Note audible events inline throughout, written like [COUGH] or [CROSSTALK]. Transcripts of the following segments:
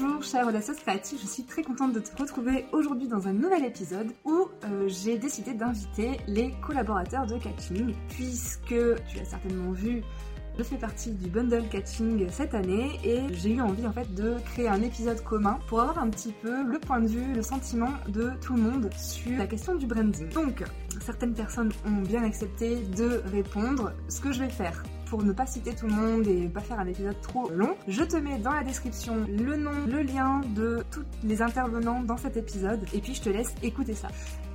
Bonjour chère audacieuses créative, je suis très contente de te retrouver aujourd'hui dans un nouvel épisode où euh, j'ai décidé d'inviter les collaborateurs de Catching puisque tu as certainement vu je fais partie du bundle catching cette année et j'ai eu envie en fait de créer un épisode commun pour avoir un petit peu le point de vue, le sentiment de tout le monde sur la question du branding. Donc, certaines personnes ont bien accepté de répondre. Ce que je vais faire pour ne pas citer tout le monde et pas faire un épisode trop long, je te mets dans la description le nom, le lien de tous les intervenants dans cet épisode et puis je te laisse écouter ça.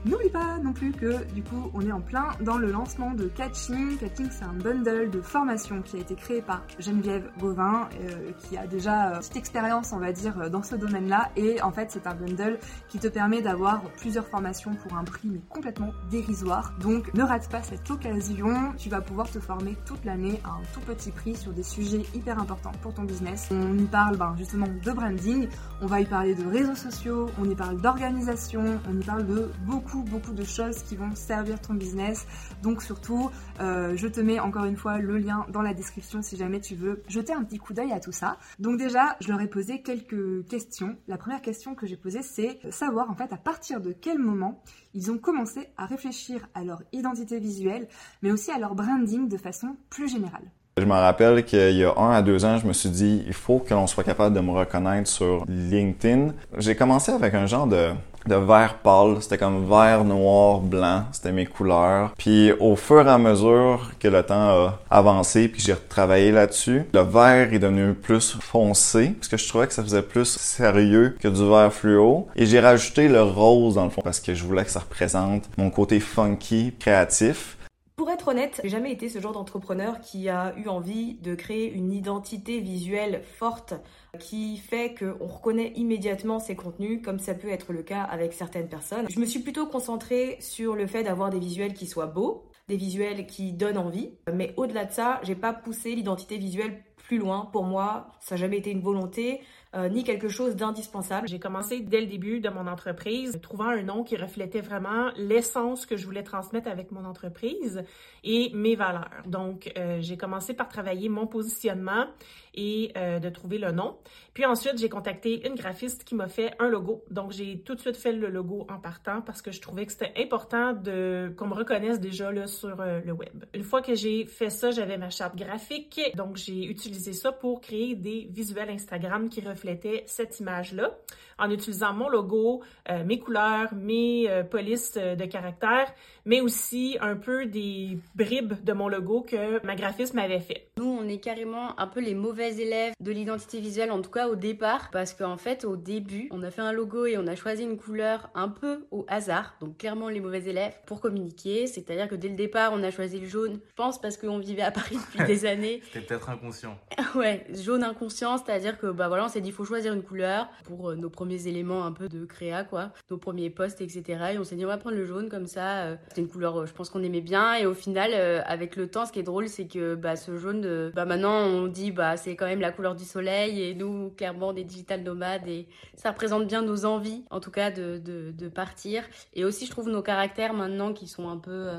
N'oublie pas non plus que du coup on est en plein dans le lancement de Catching. Catching c'est un bundle de formation qui a été créé par Geneviève Gauvin euh, qui a déjà euh, petite expérience on va dire dans ce domaine-là et en fait c'est un bundle qui te permet d'avoir plusieurs formations pour un prix mais complètement dérisoire. Donc ne rate pas cette occasion, tu vas pouvoir te former toute l'année à un tout petit prix sur des sujets hyper importants pour ton business. On y parle ben, justement de branding, on va y parler de réseaux sociaux, on y parle d'organisation, on y parle de beaucoup beaucoup, de choses qui vont servir ton business. Donc surtout, euh, je te mets encore une fois le lien dans la description si jamais tu veux jeter un petit coup d'œil à tout ça. Donc déjà, je leur ai posé quelques questions. La première question que j'ai posée, c'est savoir en fait à partir de quel moment ils ont commencé à réfléchir à leur identité visuelle, mais aussi à leur branding de façon plus générale. Je me rappelle qu'il y a un à deux ans, je me suis dit, il faut que l'on soit capable de me reconnaître sur LinkedIn. J'ai commencé avec un genre de de vert pâle. C'était comme vert, noir, blanc. C'était mes couleurs. Puis au fur et à mesure que le temps a avancé, puis j'ai retravaillé là-dessus, le vert est devenu plus foncé, parce que je trouvais que ça faisait plus sérieux que du vert fluo. Et j'ai rajouté le rose dans le fond, parce que je voulais que ça représente mon côté funky, créatif. Pour être honnête, j'ai jamais été ce genre d'entrepreneur qui a eu envie de créer une identité visuelle forte qui fait qu'on reconnaît immédiatement ses contenus, comme ça peut être le cas avec certaines personnes. Je me suis plutôt concentrée sur le fait d'avoir des visuels qui soient beaux, des visuels qui donnent envie, mais au-delà de ça, j'ai pas poussé l'identité visuelle plus loin. Pour moi, ça n'a jamais été une volonté. Euh, ni quelque chose d'indispensable. J'ai commencé dès le début de mon entreprise, trouvant un nom qui reflétait vraiment l'essence que je voulais transmettre avec mon entreprise et mes valeurs. Donc, euh, j'ai commencé par travailler mon positionnement et euh, de trouver le nom. Puis ensuite, j'ai contacté une graphiste qui m'a fait un logo. Donc, j'ai tout de suite fait le logo en partant parce que je trouvais que c'était important de qu'on me reconnaisse déjà là sur le web. Une fois que j'ai fait ça, j'avais ma charte graphique. Donc, j'ai utilisé ça pour créer des visuels Instagram qui reflètent cette image-là en utilisant mon logo, euh, mes couleurs, mes euh, polices euh, de caractère, mais aussi un peu des bribes de mon logo que ma graphiste m'avait fait. Nous, on est carrément un peu les mauvais élèves de l'identité visuelle, en tout cas au départ, parce qu'en fait, au début, on a fait un logo et on a choisi une couleur un peu au hasard, donc clairement les mauvais élèves, pour communiquer. C'est-à-dire que dès le départ, on a choisi le jaune, je pense parce qu'on vivait à Paris depuis [LAUGHS] des années. C'était peut-être inconscient. [LAUGHS] ouais, jaune inconscient, c'est-à-dire que bah voilà, on s'est dit, il faut choisir une couleur pour nos premiers éléments un peu de créa, quoi, nos premiers posts, etc. Et on s'est dit, on va prendre le jaune comme ça. Euh, c'est une couleur, euh, je pense qu'on aimait bien. Et au final, euh, avec le temps, ce qui est drôle, c'est que bah, ce jaune, bah, maintenant, on dit, bah, c'est quand même la couleur du soleil. Et nous, clairement, des digital nomades. Et ça représente bien nos envies, en tout cas, de, de, de partir. Et aussi, je trouve nos caractères maintenant qui sont un peu.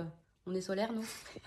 On est solaire, non?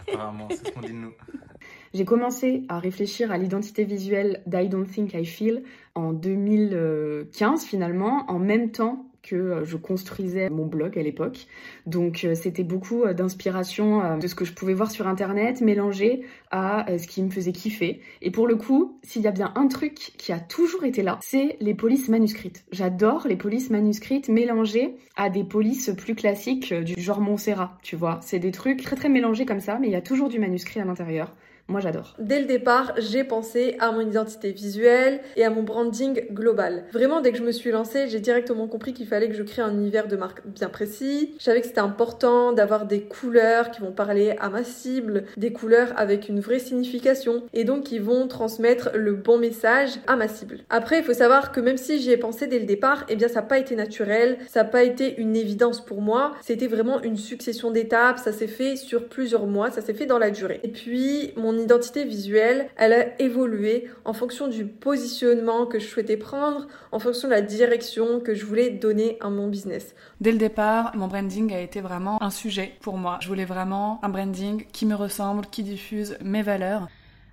Apparemment, c'est ce qu'on dit de nous. [LAUGHS] J'ai commencé à réfléchir à l'identité visuelle d'I Don't Think I Feel en 2015 finalement, en même temps que euh, je construisais mon blog à l'époque. Donc euh, c'était beaucoup euh, d'inspiration de ce que je pouvais voir sur internet mélangé à ce qui me faisait kiffer. Et pour le coup, s'il y a bien un truc qui a toujours été là, c'est les polices manuscrites. J'adore les polices manuscrites mélangées à des polices plus classiques du genre Montserrat, tu vois. C'est des trucs très très mélangés comme ça, mais il y a toujours du manuscrit à l'intérieur. Moi, j'adore. Dès le départ, j'ai pensé à mon identité visuelle et à mon branding global. Vraiment, dès que je me suis lancée, j'ai directement compris qu'il fallait que je crée un univers de marque bien précis. Je savais que c'était important d'avoir des couleurs qui vont parler à ma cible, des couleurs avec une vraie signification et donc qui vont transmettre le bon message à ma cible. Après, il faut savoir que même si j'y ai pensé dès le départ, eh bien, ça n'a pas été naturel, ça n'a pas été une évidence pour moi. C'était vraiment une succession d'étapes, ça s'est fait sur plusieurs mois, ça s'est fait dans la durée. Et puis, mon identité visuelle, elle a évolué en fonction du positionnement que je souhaitais prendre, en fonction de la direction que je voulais donner à mon business. Dès le départ, mon branding a été vraiment un sujet pour moi. Je voulais vraiment un branding qui me ressemble, qui diffuse mes valeurs.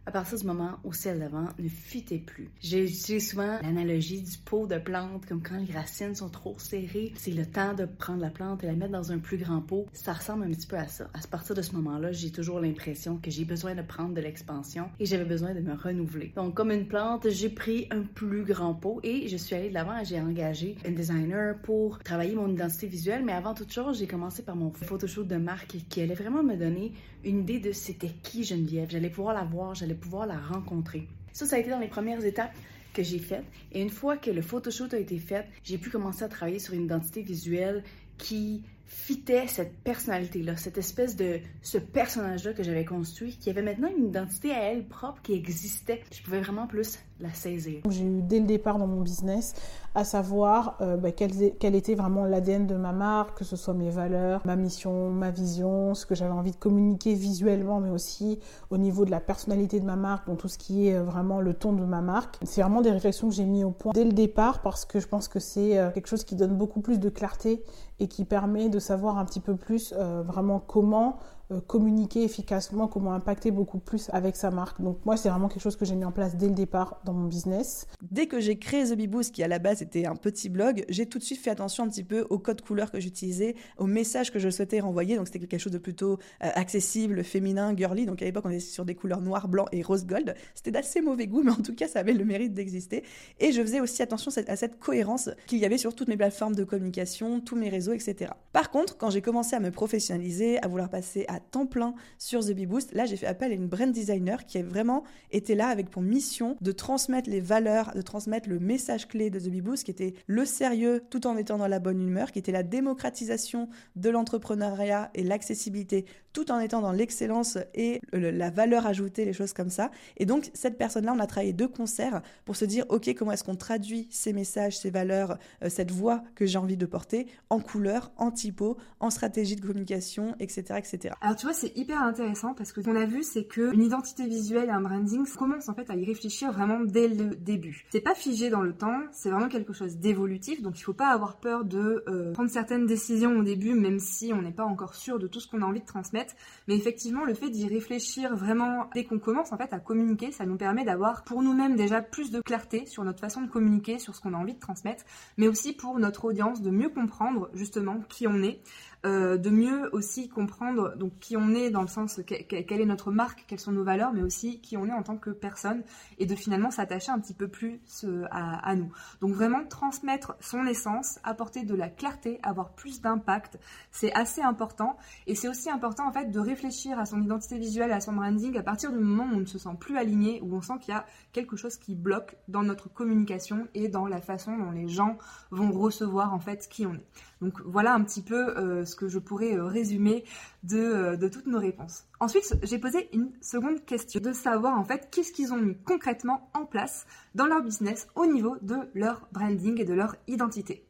À partir du moment où celle d'avant ne fitait plus. J'utilise souvent l'analogie du pot de plante, comme quand les racines sont trop serrées, c'est le temps de prendre la plante et la mettre dans un plus grand pot. Ça ressemble un petit peu à ça. À partir de ce moment-là, j'ai toujours l'impression que j'ai besoin de prendre de l'expansion et j'avais besoin de me renouveler. Donc, comme une plante, j'ai pris un plus grand pot et je suis allée de l'avant et j'ai engagé un designer pour travailler mon identité visuelle. Mais avant toute chose, j'ai commencé par mon photoshoot de marque qui allait vraiment me donner une idée de c'était qui Geneviève. J'allais pouvoir la voir, j'allais pouvoir la rencontrer. Ça, ça a été dans les premières étapes que j'ai faites. Et une fois que le photoshoot a été fait, j'ai pu commencer à travailler sur une identité visuelle qui fitait cette personnalité-là, cette espèce de ce personnage-là que j'avais construit, qui avait maintenant une identité à elle propre qui existait. Je pouvais vraiment plus la saisir. J'ai eu dès le départ dans mon business à savoir euh, bah, quel, était vraiment l'ADN de ma marque, que ce soit mes valeurs, ma mission, ma vision, ce que j'avais envie de communiquer visuellement, mais aussi au niveau de la personnalité de ma marque, donc tout ce qui est euh, vraiment le ton de ma marque. C'est vraiment des réflexions que j'ai mis au point dès le départ parce que je pense que c'est euh, quelque chose qui donne beaucoup plus de clarté et qui permet de savoir un petit peu plus vraiment comment euh, communiquer efficacement, comment impacter beaucoup plus avec sa marque. Donc moi, c'est vraiment quelque chose que j'ai mis en place dès le départ dans mon business. Dès que j'ai créé The Beboost, qui à la base était un petit blog, j'ai tout de suite fait attention un petit peu au code couleur que j'utilisais, au message que je souhaitais renvoyer. Donc c'était quelque chose de plutôt euh, accessible, féminin, girly. Donc à l'époque, on était sur des couleurs noir, blanc et rose gold. C'était d'assez mauvais goût, [LAUGHS] mais en tout cas, ça avait le mérite d'exister. Et je faisais aussi attention à cette cohérence qu'il y avait sur toutes mes plateformes de communication, tous mes réseaux, etc. Par contre, quand j'ai commencé à me professionnaliser, à vouloir passer à temps plein sur The Bee Boost. Là, j'ai fait appel à une brand designer qui a vraiment été là avec pour mission de transmettre les valeurs, de transmettre le message clé de The Bee Boost, qui était le sérieux tout en étant dans la bonne humeur, qui était la démocratisation de l'entrepreneuriat et l'accessibilité tout en étant dans l'excellence et la valeur ajoutée, les choses comme ça. Et donc, cette personne-là, on a travaillé deux concerts pour se dire, OK, comment est-ce qu'on traduit ces messages, ces valeurs, euh, cette voix que j'ai envie de porter en couleur, en typo, en stratégie de communication, etc., etc. Alors, tu vois, c'est hyper intéressant parce que ce qu'on a vu, c'est que une identité visuelle et un branding commence en fait à y réfléchir vraiment dès le début. C'est pas figé dans le temps, c'est vraiment quelque chose d'évolutif, donc il faut pas avoir peur de euh, prendre certaines décisions au début, même si on n'est pas encore sûr de tout ce qu'on a envie de transmettre. Mais effectivement, le fait d'y réfléchir vraiment dès qu'on commence en fait à communiquer, ça nous permet d'avoir pour nous-mêmes déjà plus de clarté sur notre façon de communiquer, sur ce qu'on a envie de transmettre, mais aussi pour notre audience de mieux comprendre justement qui on est, euh, de mieux aussi comprendre donc qui on est dans le sens quelle est notre marque, quelles sont nos valeurs, mais aussi qui on est en tant que personne et de finalement s'attacher un petit peu plus euh, à, nous. Donc vraiment transmettre son essence, apporter de la clarté, avoir plus d'impact, c'est assez important et c'est aussi important en fait de réfléchir à son identité visuelle, à son branding à partir du moment où on ne se sent plus aligné, où on sent qu'il y a quelque chose qui bloque dans notre communication et dans la façon dont les gens vont recevoir en fait qui on est. Donc voilà un petit peu euh, ce que je pourrais euh, résumer euh, de, toutes nos réponses. Ensuite, j'ai posé une seconde question de savoir en fait qu'est-ce qu'ils ont mis concrètement en place dans leur business au niveau de leur branding et de leur identité.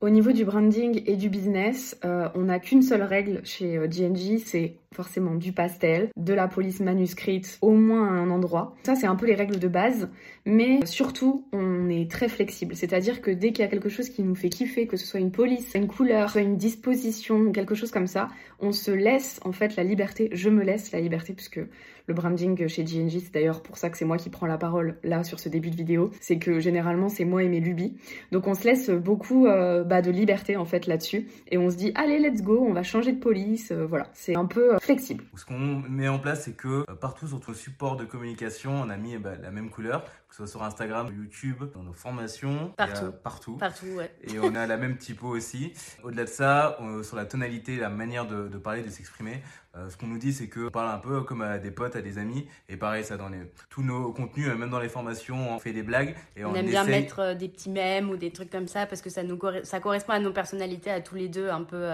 Au niveau du branding et du business, on n'a qu'une seule règle chez GNG, c'est forcément du pastel, de la police manuscrite, au moins à un endroit. Ça, c'est un peu les règles de base, mais surtout, on est très flexible. C'est-à-dire que dès qu'il y a quelque chose qui nous fait kiffer, que ce soit une police, une couleur, une disposition, quelque chose comme ça, on se laisse en fait la liberté. Je me laisse la liberté puisque le branding chez GNG, c'est d'ailleurs pour ça que c'est moi qui prends la parole là sur ce début de vidéo. C'est que généralement, c'est moi et mes lubies. Donc on se laisse beaucoup euh, bah, de liberté en fait là-dessus et on se dit allez, let's go, on va changer de police. Euh, voilà, c'est un peu euh, flexible. Ce qu'on met en place, c'est que euh, partout sur nos supports de communication, on a mis eh ben, la même couleur, que ce soit sur Instagram, YouTube, dans nos formations, partout. partout. Partout, ouais. Et on a la même typo aussi. Au-delà de ça, sur la tonalité, la manière de, parler, de s'exprimer, euh, ce qu'on nous dit, c'est qu'on parle un peu comme à des potes, à des amis. Et pareil, ça dans les, tous nos contenus, même dans les formations, on fait des blagues. Et on, aime bien mettre des petits mèmes ou des trucs comme ça parce que ça, nous, ça correspond à nos personnalités, à tous les deux, un peu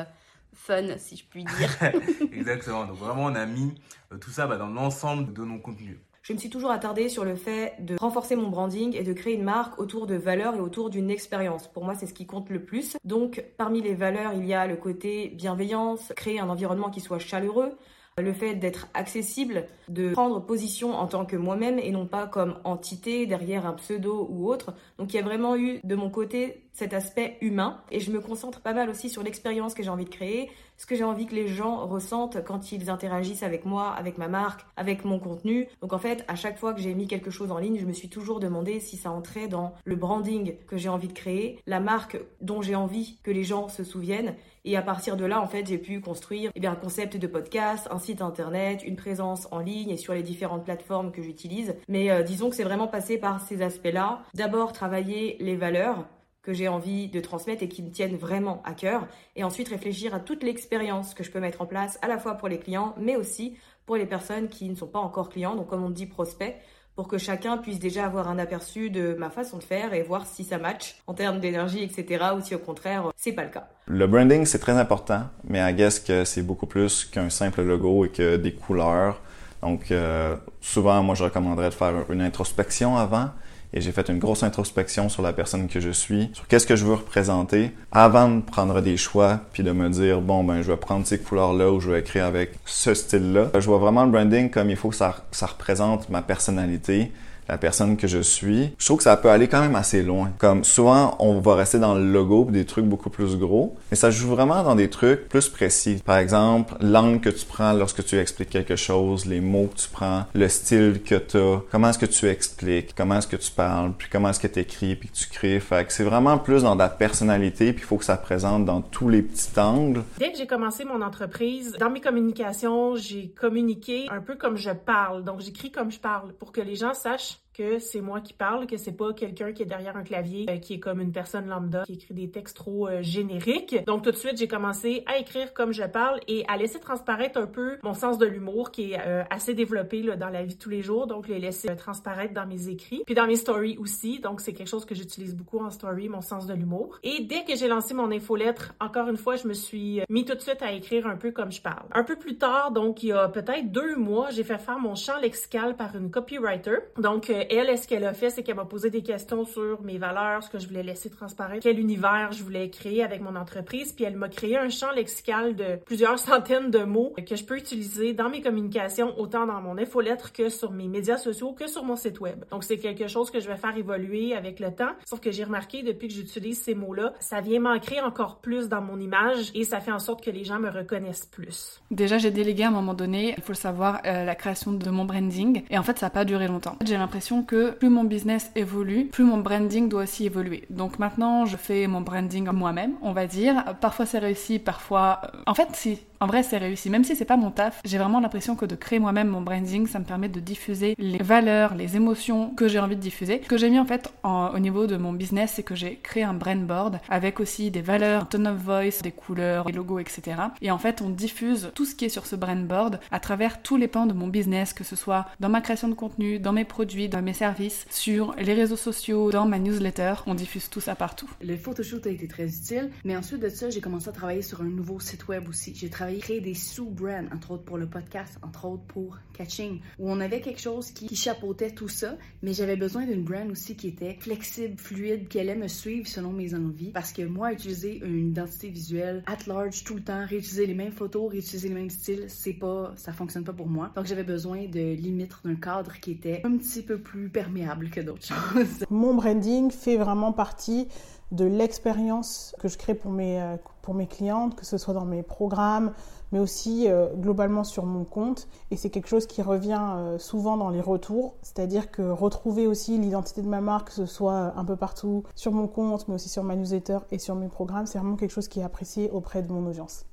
fun, si je puis dire. [LAUGHS] [LAUGHS] Exactement. Donc vraiment, on a mis euh, tout ça bah, dans l'ensemble de nos contenus. Je me suis toujours attardée sur le fait de renforcer mon branding et de créer une marque autour de valeurs et autour d'une expérience. Pour moi, c'est ce qui compte le plus. Donc, parmi les valeurs, il y a le côté bienveillance, créer un environnement qui soit chaleureux, le fait d'être accessible, de prendre position en tant que moi-même et non pas comme entité derrière un pseudo ou autre. Donc il y a vraiment eu de mon côté cet aspect humain et je me concentre pas mal aussi sur l'expérience que j'ai envie de créer, ce que j'ai envie que les gens ressentent quand ils interagissent avec moi, avec ma marque, avec mon contenu. Donc en fait, à chaque fois que j'ai mis quelque chose en ligne, je me suis toujours demandé si ça entrait dans le branding que j'ai envie de créer, la marque dont j'ai envie que les gens se souviennent. Et à partir de là, en fait, j'ai pu construire eh bien, un concept de podcast, un site internet, une présence en ligne et sur les différentes plateformes que j'utilise. Mais euh, disons que c'est vraiment passé par ces aspects-là. D'abord, travailler les valeurs que j'ai envie de transmettre et qui me tiennent vraiment à cœur. Et ensuite réfléchir à toute l'expérience que je peux mettre en place, à la fois pour les clients, mais aussi pour les personnes qui ne sont pas encore clients, donc comme on dit prospects, pour que chacun puisse déjà avoir un aperçu de ma façon de faire et voir si ça match en termes d'énergie, etc. ou si au contraire, c'est pas le cas. Le branding, c'est très important, mais à guess que c'est beaucoup plus qu'un simple logo et que des couleurs. Donc, euh, souvent, moi, je recommanderais de faire une introspection avant et j'ai fait une grosse introspection sur la personne que je suis, sur qu'est-ce que je veux représenter, avant de prendre des choix, puis de me dire, bon, ben, je vais prendre ces couleurs-là ou je vais écrire avec ce style-là. Je vois vraiment le branding comme il faut que ça, ça représente ma personnalité, la personne que je suis. Je trouve que ça peut aller quand même assez loin. Comme souvent, on va rester dans le logo des trucs beaucoup plus gros, mais ça joue vraiment dans des trucs plus précis. Par exemple, l'angle que tu prends lorsque tu expliques quelque chose, les mots que tu prends, le style que tu as, comment est-ce que tu expliques, comment est-ce que tu parles, puis comment est-ce que tu écris, puis que tu crées. Fait que c'est vraiment plus dans ta personnalité, puis il faut que ça présente dans tous les petits angles. Dès que j'ai commencé mon entreprise, dans mes communications, j'ai communiqué un peu comme je parle. Donc j'écris comme je parle pour que les gens sachent que c'est moi qui parle, que c'est pas quelqu'un qui est derrière un clavier, euh, qui est comme une personne lambda, qui écrit des textes trop euh, génériques. Donc tout de suite, j'ai commencé à écrire comme je parle et à laisser transparaître un peu mon sens de l'humour qui est euh, assez développé là, dans la vie de tous les jours. Donc les laisser transparaître dans mes écrits, puis dans mes stories aussi. Donc c'est quelque chose que j'utilise beaucoup en story, mon sens de l'humour. Et dès que j'ai lancé mon infolettre, encore une fois, je me suis mis tout de suite à écrire un peu comme je parle. Un peu plus tard, donc il y a peut-être deux mois, j'ai fait faire mon champ lexical par une copywriter. Donc elle, ce qu'elle a fait, c'est qu'elle m'a posé des questions sur mes valeurs, ce que je voulais laisser transparaître, quel univers je voulais créer avec mon entreprise, puis elle m'a créé un champ lexical de plusieurs [LAUGHS] centaines de mots que je peux utiliser dans mes communications, autant dans mon infolettre que sur mes médias sociaux, que sur mon site web. Donc c'est quelque chose que je vais faire évoluer avec le temps, sauf que j'ai remarqué depuis que j'utilise ces mots-là, ça vient m'ancrer encore plus dans mon image et ça fait en sorte que les gens me reconnaissent plus. Déjà, j'ai délégué à un moment donné, il faut le savoir, euh, la création de mon branding et en fait, ça n'a pas duré longtemps. J'ai l'impression que plus mon business évolue, plus mon branding doit aussi évoluer. Donc maintenant, je fais mon branding moi-même, on va dire. Parfois c'est réussi, parfois... Euh, en fait, si, en vrai, c'est réussi. Même si c'est pas mon taf, j'ai vraiment l'impression que de créer moi-même mon branding, ça me permet de diffuser les valeurs, les émotions que j'ai envie de diffuser. Ce que j'ai mis en fait au niveau de mon business, c'est que j'ai créé un brand board avec aussi des valeurs, un tone of voice, des couleurs, des logos, etc. Et en fait, on diffuse tout ce qui est sur ce brand board à travers tous les pans de mon business, que ce soit dans ma création de contenu, dans mes produits, dans mes services, sur les réseaux sociaux, dans ma newsletter. On diffuse tout ça partout. Le photoshoot a été très utile, mais ensuite de ça, j'ai commencé à travailler sur un nouveau site web aussi. J'ai travaillé créer des sous-brands, entre autres pour le podcast, entre autres pour Catching, où on avait quelque chose qui, chapeautait tout ça, mais j'avais besoin d'une brand aussi qui était flexible, fluide, qui allait me suivre selon mes envies. Parce que moi, utiliser une identité visuelle at large tout le temps, réutiliser les mêmes photos, réutiliser les mêmes styles, c'est pas, ça fonctionne pas pour moi. Donc j'avais besoin de limites d'un cadre qui était un petit peu plus perméable que d'autres [LAUGHS] choses. Mon branding fait vraiment partie de l'expérience que je crée pour mes, euh, pour mes clientes, que ce soit dans mes programmes, mais aussi euh, globalement sur mon compte. Et c'est quelque chose qui revient euh, souvent dans les retours, c'est-à-dire que retrouver aussi l'identité de ma marque, que ce soit un peu partout sur mon compte, mais aussi sur ma newsletter et sur mes programmes, c'est vraiment quelque chose qui est apprécié auprès de mon audience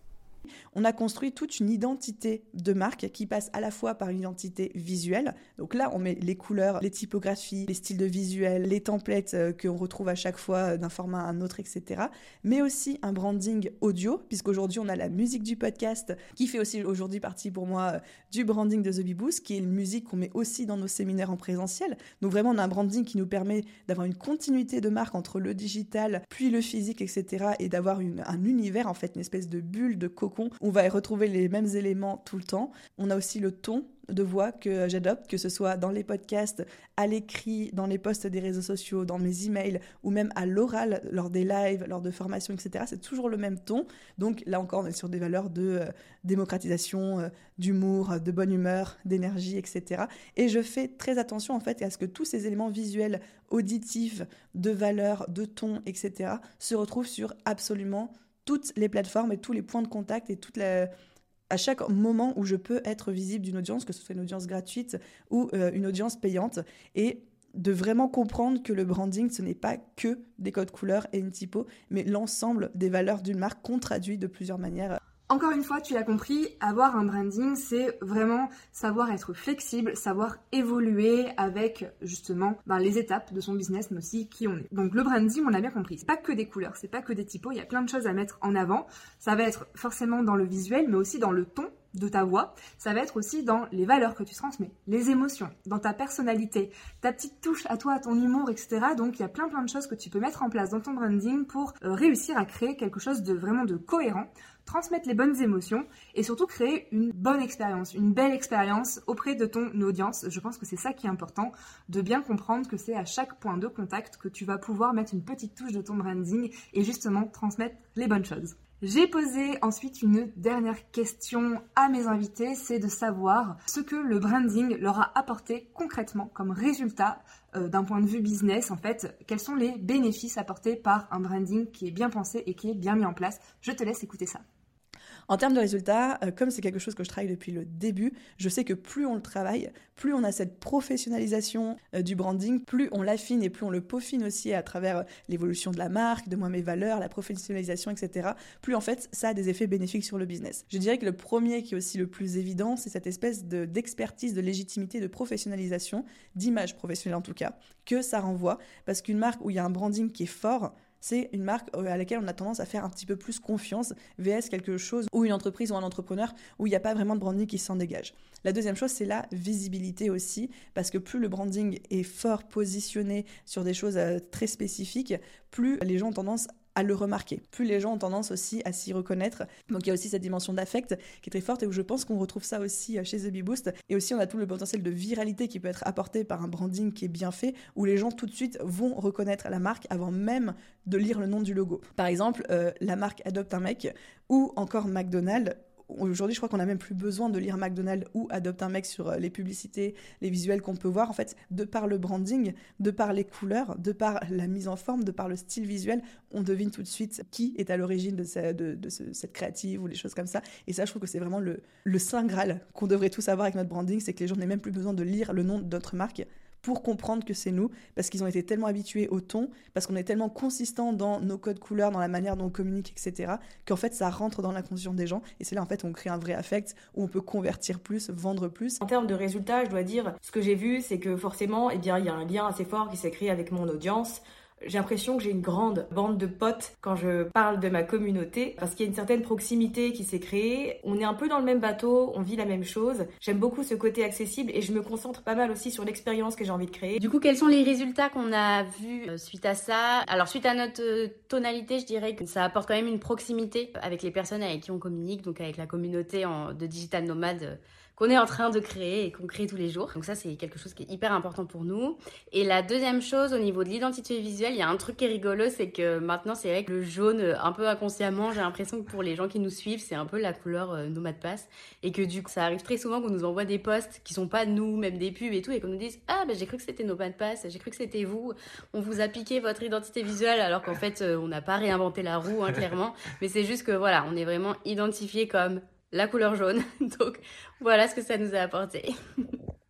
on a construit toute une identité de marque qui passe à la fois par une identité visuelle. Donc là, on met les couleurs, les typographies, les styles de visuel, les templates euh, qu'on retrouve à chaque fois euh, d'un format à un autre, etc. Mais aussi un branding audio, puisqu'aujourd'hui, on a la musique du podcast qui fait aussi aujourd'hui partie pour moi euh, du branding de The Bee Boost, qui est une musique qu'on met aussi dans nos séminaires en présentiel. Donc vraiment, on a un branding qui nous permet d'avoir une continuité de marque entre le digital, puis le physique, etc. et d'avoir un univers, en fait, une espèce de bulle, de on va y retrouver les mêmes éléments tout le temps. On a aussi le ton de voix que j'adopte, que ce soit dans les podcasts, à l'écrit, dans les posts des réseaux sociaux, dans mes emails ou même à l'oral lors des lives, lors de formations, etc. C'est toujours le même ton. Donc là encore, on est sur des valeurs de euh, démocratisation, euh, d'humour, de bonne humeur, d'énergie, etc. Et je fais très attention en fait à ce que tous ces éléments visuels, auditifs, de valeur, de ton, etc. se retrouvent sur absolument toutes les plateformes et tous les points de contact et toute la, à chaque moment où je peux être visible d'une audience, que ce soit une audience gratuite ou euh, une audience payante, et de vraiment comprendre que le branding, ce n'est pas que des codes couleurs et une typo, mais l'ensemble des valeurs d'une marque qu'on traduit de plusieurs manières encore une fois, tu l'as compris, avoir un branding, c'est vraiment savoir être flexible, savoir évoluer avec justement ben, les étapes de son business, mais aussi qui on est. Donc le branding, on l'a bien compris, c'est pas que des couleurs, c'est pas que des typos, il y a plein de choses à mettre en avant. Ça va être forcément dans le visuel, mais aussi dans le ton de ta voix, ça va être aussi dans les valeurs que tu transmets, les émotions, dans ta personnalité, ta petite touche à toi, ton humour, etc. Donc il y a plein plein de choses que tu peux mettre en place dans ton branding pour euh, réussir à créer quelque chose de vraiment de cohérent, transmettre les bonnes émotions et surtout créer une bonne expérience, une belle expérience auprès de ton audience. Je pense que c'est ça qui est important, de bien comprendre que c'est à chaque point de contact que tu vas pouvoir mettre une petite touche de ton branding et justement transmettre les bonnes choses. J'ai posé ensuite une dernière question à mes invités, c'est de savoir ce que le branding leur a apporté concrètement comme résultat euh, d'un point de vue business, en fait, quels sont les bénéfices apportés par un branding qui est bien pensé et qui est bien mis en place? Je te laisse écouter ça. En termes de résultats, euh, comme c'est quelque chose que je travaille depuis le début, je sais que plus on le travaille, plus on a cette professionnalisation euh, du branding, plus on l'affine et plus on le peaufine aussi à travers euh, l'évolution de la marque, de moi mes valeurs, la professionnalisation, etc. Plus en fait ça a des effets bénéfiques sur le business. Je dirais que le premier qui est aussi le plus évident, c'est cette espèce d'expertise, de légitimité, de professionnalisation, d'image professionnelle en tout cas, que ça renvoie. Parce qu'une marque où il y a un branding qui est fort, c'est une marque euh, à laquelle on a tendance à faire un petit peu plus confiance, VS quelque chose ou une entreprise ou un entrepreneur où il n'y a pas vraiment de branding qui s'en dégage. La deuxième chose, c'est la visibilité aussi, parce que plus le branding est fort positionné sur des choses euh, très spécifiques, plus les gens ont tendance le remarquer. Plus les gens ont tendance aussi à s'y reconnaître. Donc il y a aussi cette dimension d'affect qui est très forte et où je pense qu'on retrouve ça aussi euh, chez The Bee Boost. Et aussi on a tout le potentiel de viralité qui peut être apporté par un branding qui est bien fait, où les gens tout de suite vont reconnaître la marque avant même de lire le nom du logo. Par exemple, euh, la marque Adopte un mec ou encore McDonald's Aujourd'hui, je crois qu'on n'a même plus besoin de lire McDonald's ou Adopte un mec sur euh, les publicités, les visuels qu'on peut voir. En fait, de par le branding, de par les couleurs, de par la mise en forme, de par le style visuel, on devine tout de suite qui est à l'origine de, cette créative ou des choses comme ça. Et ça, je trouve que c'est vraiment le, le saint graal qu'on devrait tous avoir avec notre branding, c'est que les gens n'aient même plus besoin de lire le nom de notre marque pour comprendre que c'est nous, parce qu'ils ont été tellement habitués au ton, parce qu'on est tellement consistant dans nos codes couleurs, dans la manière dont on communique, etc., qu'en fait ça rentre dans l'inconscient des gens, et c'est là en fait on crée un vrai affect, où on peut convertir plus, vendre plus. En termes de résultats, je dois dire, ce que j'ai vu, c'est que forcément, eh bien, il y a un lien assez fort qui s'est créé avec mon audience. J'ai l'impression que j'ai une grande bande de potes quand je parle de ma communauté parce qu'il y a une certaine proximité qui s'est créée. On est un peu dans le même bateau, on vit la même chose. J'aime beaucoup ce côté accessible et je me concentre pas mal aussi sur l'expérience que j'ai envie de créer. Du coup, quels sont les résultats qu'on a vus euh, suite à ça? Alors, suite à notre euh, tonalité, je dirais que ça apporte quand même une proximité avec les personnes avec qui on communique, donc avec la communauté de digital nomades qu'on est en train de créer et qu'on crée tous les jours. Donc ça, c'est quelque chose qui est hyper important pour nous. Et la deuxième chose, au niveau de l'identité visuelle, il y a un truc qui est rigolo, c'est que maintenant, c'est vrai que le jaune, un peu inconsciemment, j'ai l'impression que pour les gens qui nous suivent, c'est un peu la couleur euh, Nomad Pass. Et que du coup, ça arrive très souvent qu'on nous envoie des posts qui sont pas nous, même des pubs et tout, et qu'on nous dise Ah, ben j'ai cru que c'était Nomad Pass, j'ai cru que c'était vous. On vous a piqué votre identité visuelle, alors qu'en fait, euh, on n'a pas réinventé la roue, hein, clairement. Mais c'est juste que voilà, on est vraiment identifié comme la couleur jaune. [LAUGHS] Donc voilà ce que ça nous a apporté. [LAUGHS]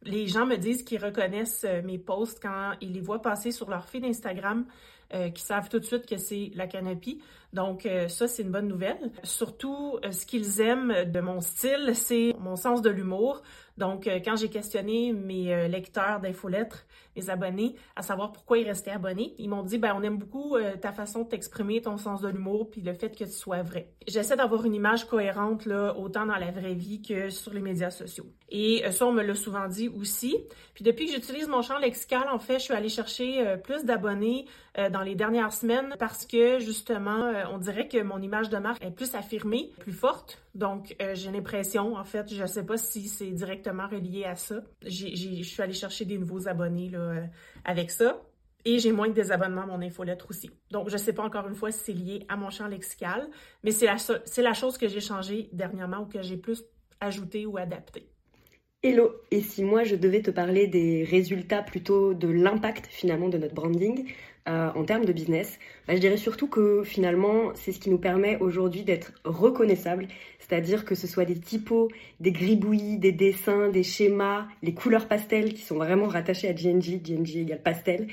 les gens me disent qu'ils reconnaissent euh, mes posts quand ils les voient passer sur leur feed Instagram, euh, qui savent tout de suite que c'est la canopie. Donc euh, ça, c'est une bonne nouvelle. Surtout, ce qu'ils aiment de mon style, c'est mon sens de l'humour. Donc, quand j'ai questionné mes lecteurs d'infolettres, mes abonnés, à savoir pourquoi ils restaient abonnés, ils m'ont dit, ben, on aime beaucoup ta façon de t'exprimer, ton sens de l'humour, puis le fait que tu sois vrai. J'essaie d'avoir une image cohérente, là, autant dans la vraie vie que sur les médias sociaux. Et ça, on me l'a souvent dit aussi. Puis depuis que j'utilise mon champ lexical, en fait, je suis allée chercher euh, plus d'abonnés euh, dans les dernières semaines parce que justement, euh, on dirait que mon image de marque est plus affirmée, plus forte. Donc, j'ai l'impression, en fait, je ne sais pas si c'est directement relié à ça. Je suis allée chercher des nouveaux abonnés là, avec ça. Et j'ai moins de désabonnements à mon infolettre aussi. Donc, je ne sais pas encore une fois si c'est lié à mon champ lexical, mais c'est la, la chose que j'ai changée dernièrement ou que j'ai plus ajouté ou adapté. Hello, et si moi je devais te parler des résultats plutôt de l'impact finalement de notre branding en termes de business, bah, je dirais surtout que finalement c'est ce qui nous permet aujourd'hui d'être reconnaissable, c'est-à-dire que ce soit des typos, des gribouillis, des dessins, des schémas, les couleurs pastel qui sont vraiment rattachées à GNG, GNG égale pastel.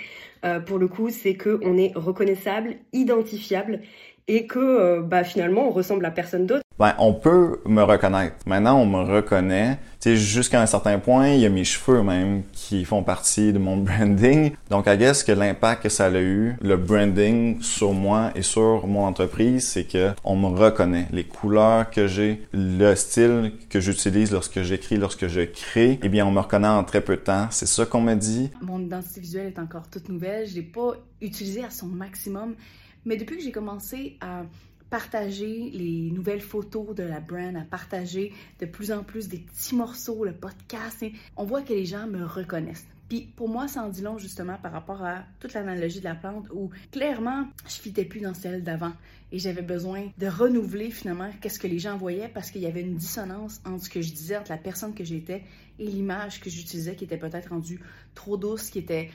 Euh, pour le coup, c'est qu'on est reconnaissable, identifiable et que euh, bah, finalement on ressemble à personne d'autre. Ben, on peut me reconnaître. Maintenant, on me reconnaît. Tu sais, jusqu'à un certain point, il y a mes cheveux même qui font partie de mon [LAUGHS] branding. Donc, I guess que l'impact que ça a eu, le branding sur moi et sur mon entreprise, c'est que on me reconnaît. Les couleurs que j'ai, le style que j'utilise lorsque j'écris, lorsque je crée, eh bien, on me reconnaît en très peu de temps. C'est ça qu'on me dit. Mon identité visuelle est encore toute nouvelle. Je l'ai pas utilisée à son maximum. Mais depuis que j'ai commencé à partager les nouvelles photos de la brand, à partager de plus en plus des petits morceaux, le podcast. On voit que les gens me reconnaissent. Puis pour moi, ça en dit long justement par rapport à toute l'analogie de la plante où clairement, je fitais plus dans celle d'avant et j'avais besoin de renouveler finalement qu'est-ce que les gens voyaient parce qu'il y avait une dissonance entre ce que je disais, entre la personne que j'étais et l'image que j'utilisais qui était peut-être rendue trop douce, qui était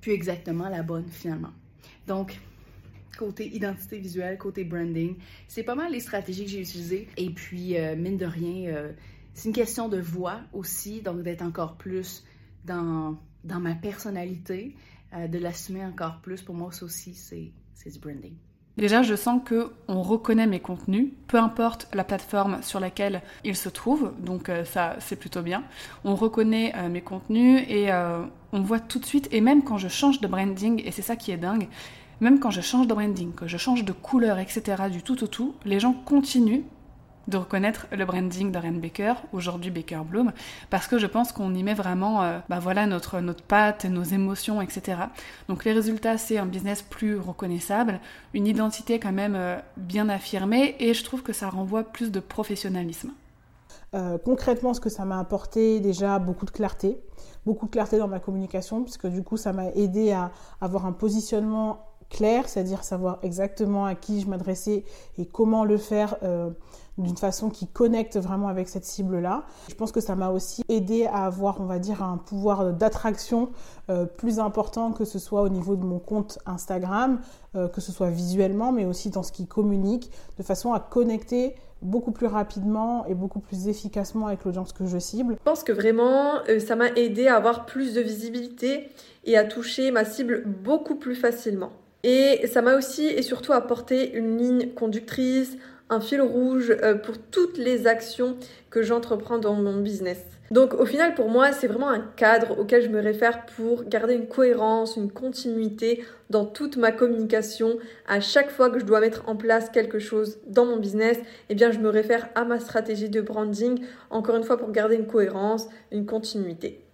plus exactement la bonne finalement. Donc, côté identité visuelle, côté branding. C'est pas mal les stratégies que j'ai utilisées. Et puis, euh, mine de rien, euh, c'est une question de voix aussi, donc d'être encore plus dans, dans ma personnalité, euh, de l'assumer encore plus. Pour moi, aussi, c'est du branding. Déjà, je sens que on reconnaît mes contenus, peu importe la plateforme sur laquelle ils se trouvent, donc ça c'est plutôt bien. On reconnaît mes contenus et on voit tout de suite, et même quand je change de branding, et c'est ça qui est dingue, même quand je change de branding, que je change de couleur, etc., du tout au tout, les gens continuent de reconnaître le branding d'Aren Baker, aujourd'hui Baker Bloom, parce que je pense qu'on y met vraiment euh, bah voilà, notre, notre patte, nos émotions, etc. Donc les résultats, c'est un business plus reconnaissable, une identité quand même euh, bien affirmée, et je trouve que ça renvoie plus de professionnalisme. Euh, concrètement, ce que ça m'a apporté, déjà beaucoup de clarté, beaucoup de clarté dans ma communication, puisque du coup, ça m'a aidé à avoir un positionnement clair, c'est-à-dire savoir exactement à qui je m'adressais et comment le faire euh, d'une façon qui connecte vraiment avec cette cible-là. Je pense que ça m'a aussi aidé à avoir, on va dire, un pouvoir d'attraction euh, plus important que ce soit au niveau de mon compte Instagram, euh, que ce soit visuellement, mais aussi dans ce qui communique, de façon à connecter beaucoup plus rapidement et beaucoup plus efficacement avec l'audience que je cible. Je pense que vraiment, ça m'a aidé à avoir plus de visibilité et à toucher ma cible beaucoup plus facilement. Et ça m'a aussi et surtout apporté une ligne conductrice, un fil rouge euh, pour toutes les actions que j'entreprends dans mon business. Donc au final pour moi c'est vraiment un cadre auquel je me réfère pour garder une cohérence, une continuité dans toute ma communication. À chaque fois que je dois mettre en place quelque chose dans mon business, eh bien je me réfère à ma stratégie de branding, encore une fois pour garder une cohérence, une continuité.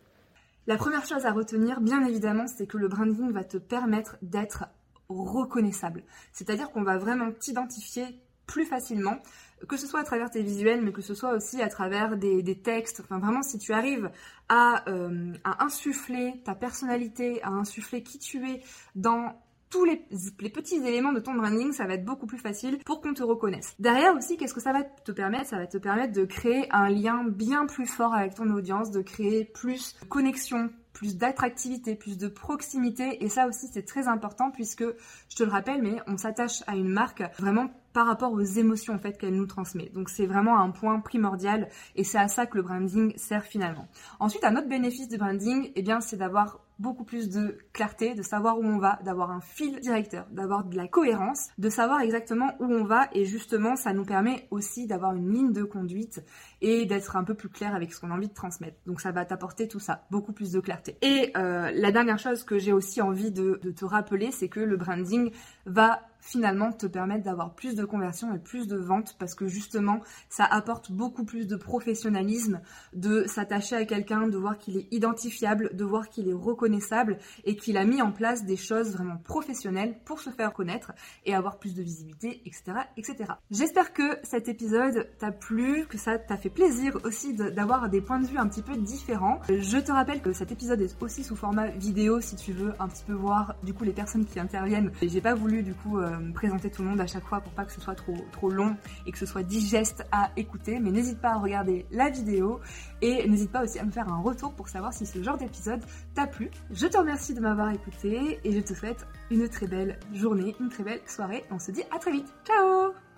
La première chose à retenir, bien évidemment, c'est que le branding va te permettre d'être reconnaissable. C'est-à-dire qu'on va vraiment t'identifier plus facilement, que ce soit à travers tes visuels, mais que ce soit aussi à travers des, textes. Enfin, vraiment, si tu arrives à, euh, à, insuffler ta personnalité, à insuffler qui tu es dans tous les, les, petits éléments de ton branding, ça va être beaucoup plus facile pour qu'on te reconnaisse. Derrière aussi, qu'est-ce que ça va te permettre? Ça va te permettre de créer un lien bien plus fort avec ton audience, de créer plus de connexion, plus d'attractivité, plus de proximité. Et ça aussi, c'est très important puisque, je te le rappelle, mais on s'attache à une marque vraiment par rapport aux émotions en fait qu'elle nous transmet. Donc c'est vraiment un point primordial et c'est à ça que le branding sert finalement. Ensuite, un autre bénéfice du branding, eh bien, c'est d'avoir beaucoup plus de clarté, de savoir où on va, d'avoir un fil directeur, d'avoir de la cohérence, de savoir exactement où on va et justement ça nous permet aussi d'avoir une ligne de conduite et d'être un peu plus clair avec ce qu'on a envie de transmettre. Donc ça va t'apporter tout ça, beaucoup plus de clarté. Et euh, la dernière chose que j'ai aussi envie de, de te rappeler, c'est que le branding va finalement te permettre d'avoir plus de conversions et plus de ventes parce que justement ça apporte beaucoup plus de professionnalisme, de s'attacher à quelqu'un, de voir qu'il est identifiable, de voir qu'il est reconnaissable et qu'il a mis en place des choses vraiment professionnelles pour se faire connaître et avoir plus de visibilité, etc. etc. J'espère que cet épisode t'a plu, que ça t'a fait plaisir aussi d'avoir des points de vue un petit peu différents. Je te rappelle que cet épisode est aussi sous format vidéo si tu veux un petit peu voir du coup les personnes qui interviennent. J'ai pas voulu du coup euh, euh, présenter tout le monde à chaque fois pour pas que ce soit trop, trop long et que ce soit digeste à écouter. Mais n'hésite pas à regarder la vidéo et n'hésite pas aussi à me faire un retour pour savoir si ce genre d'épisode t'a plu. Je te remercie de m'avoir écouté et je te souhaite une très belle journée, une très belle soirée. On se dit à très vite. Ciao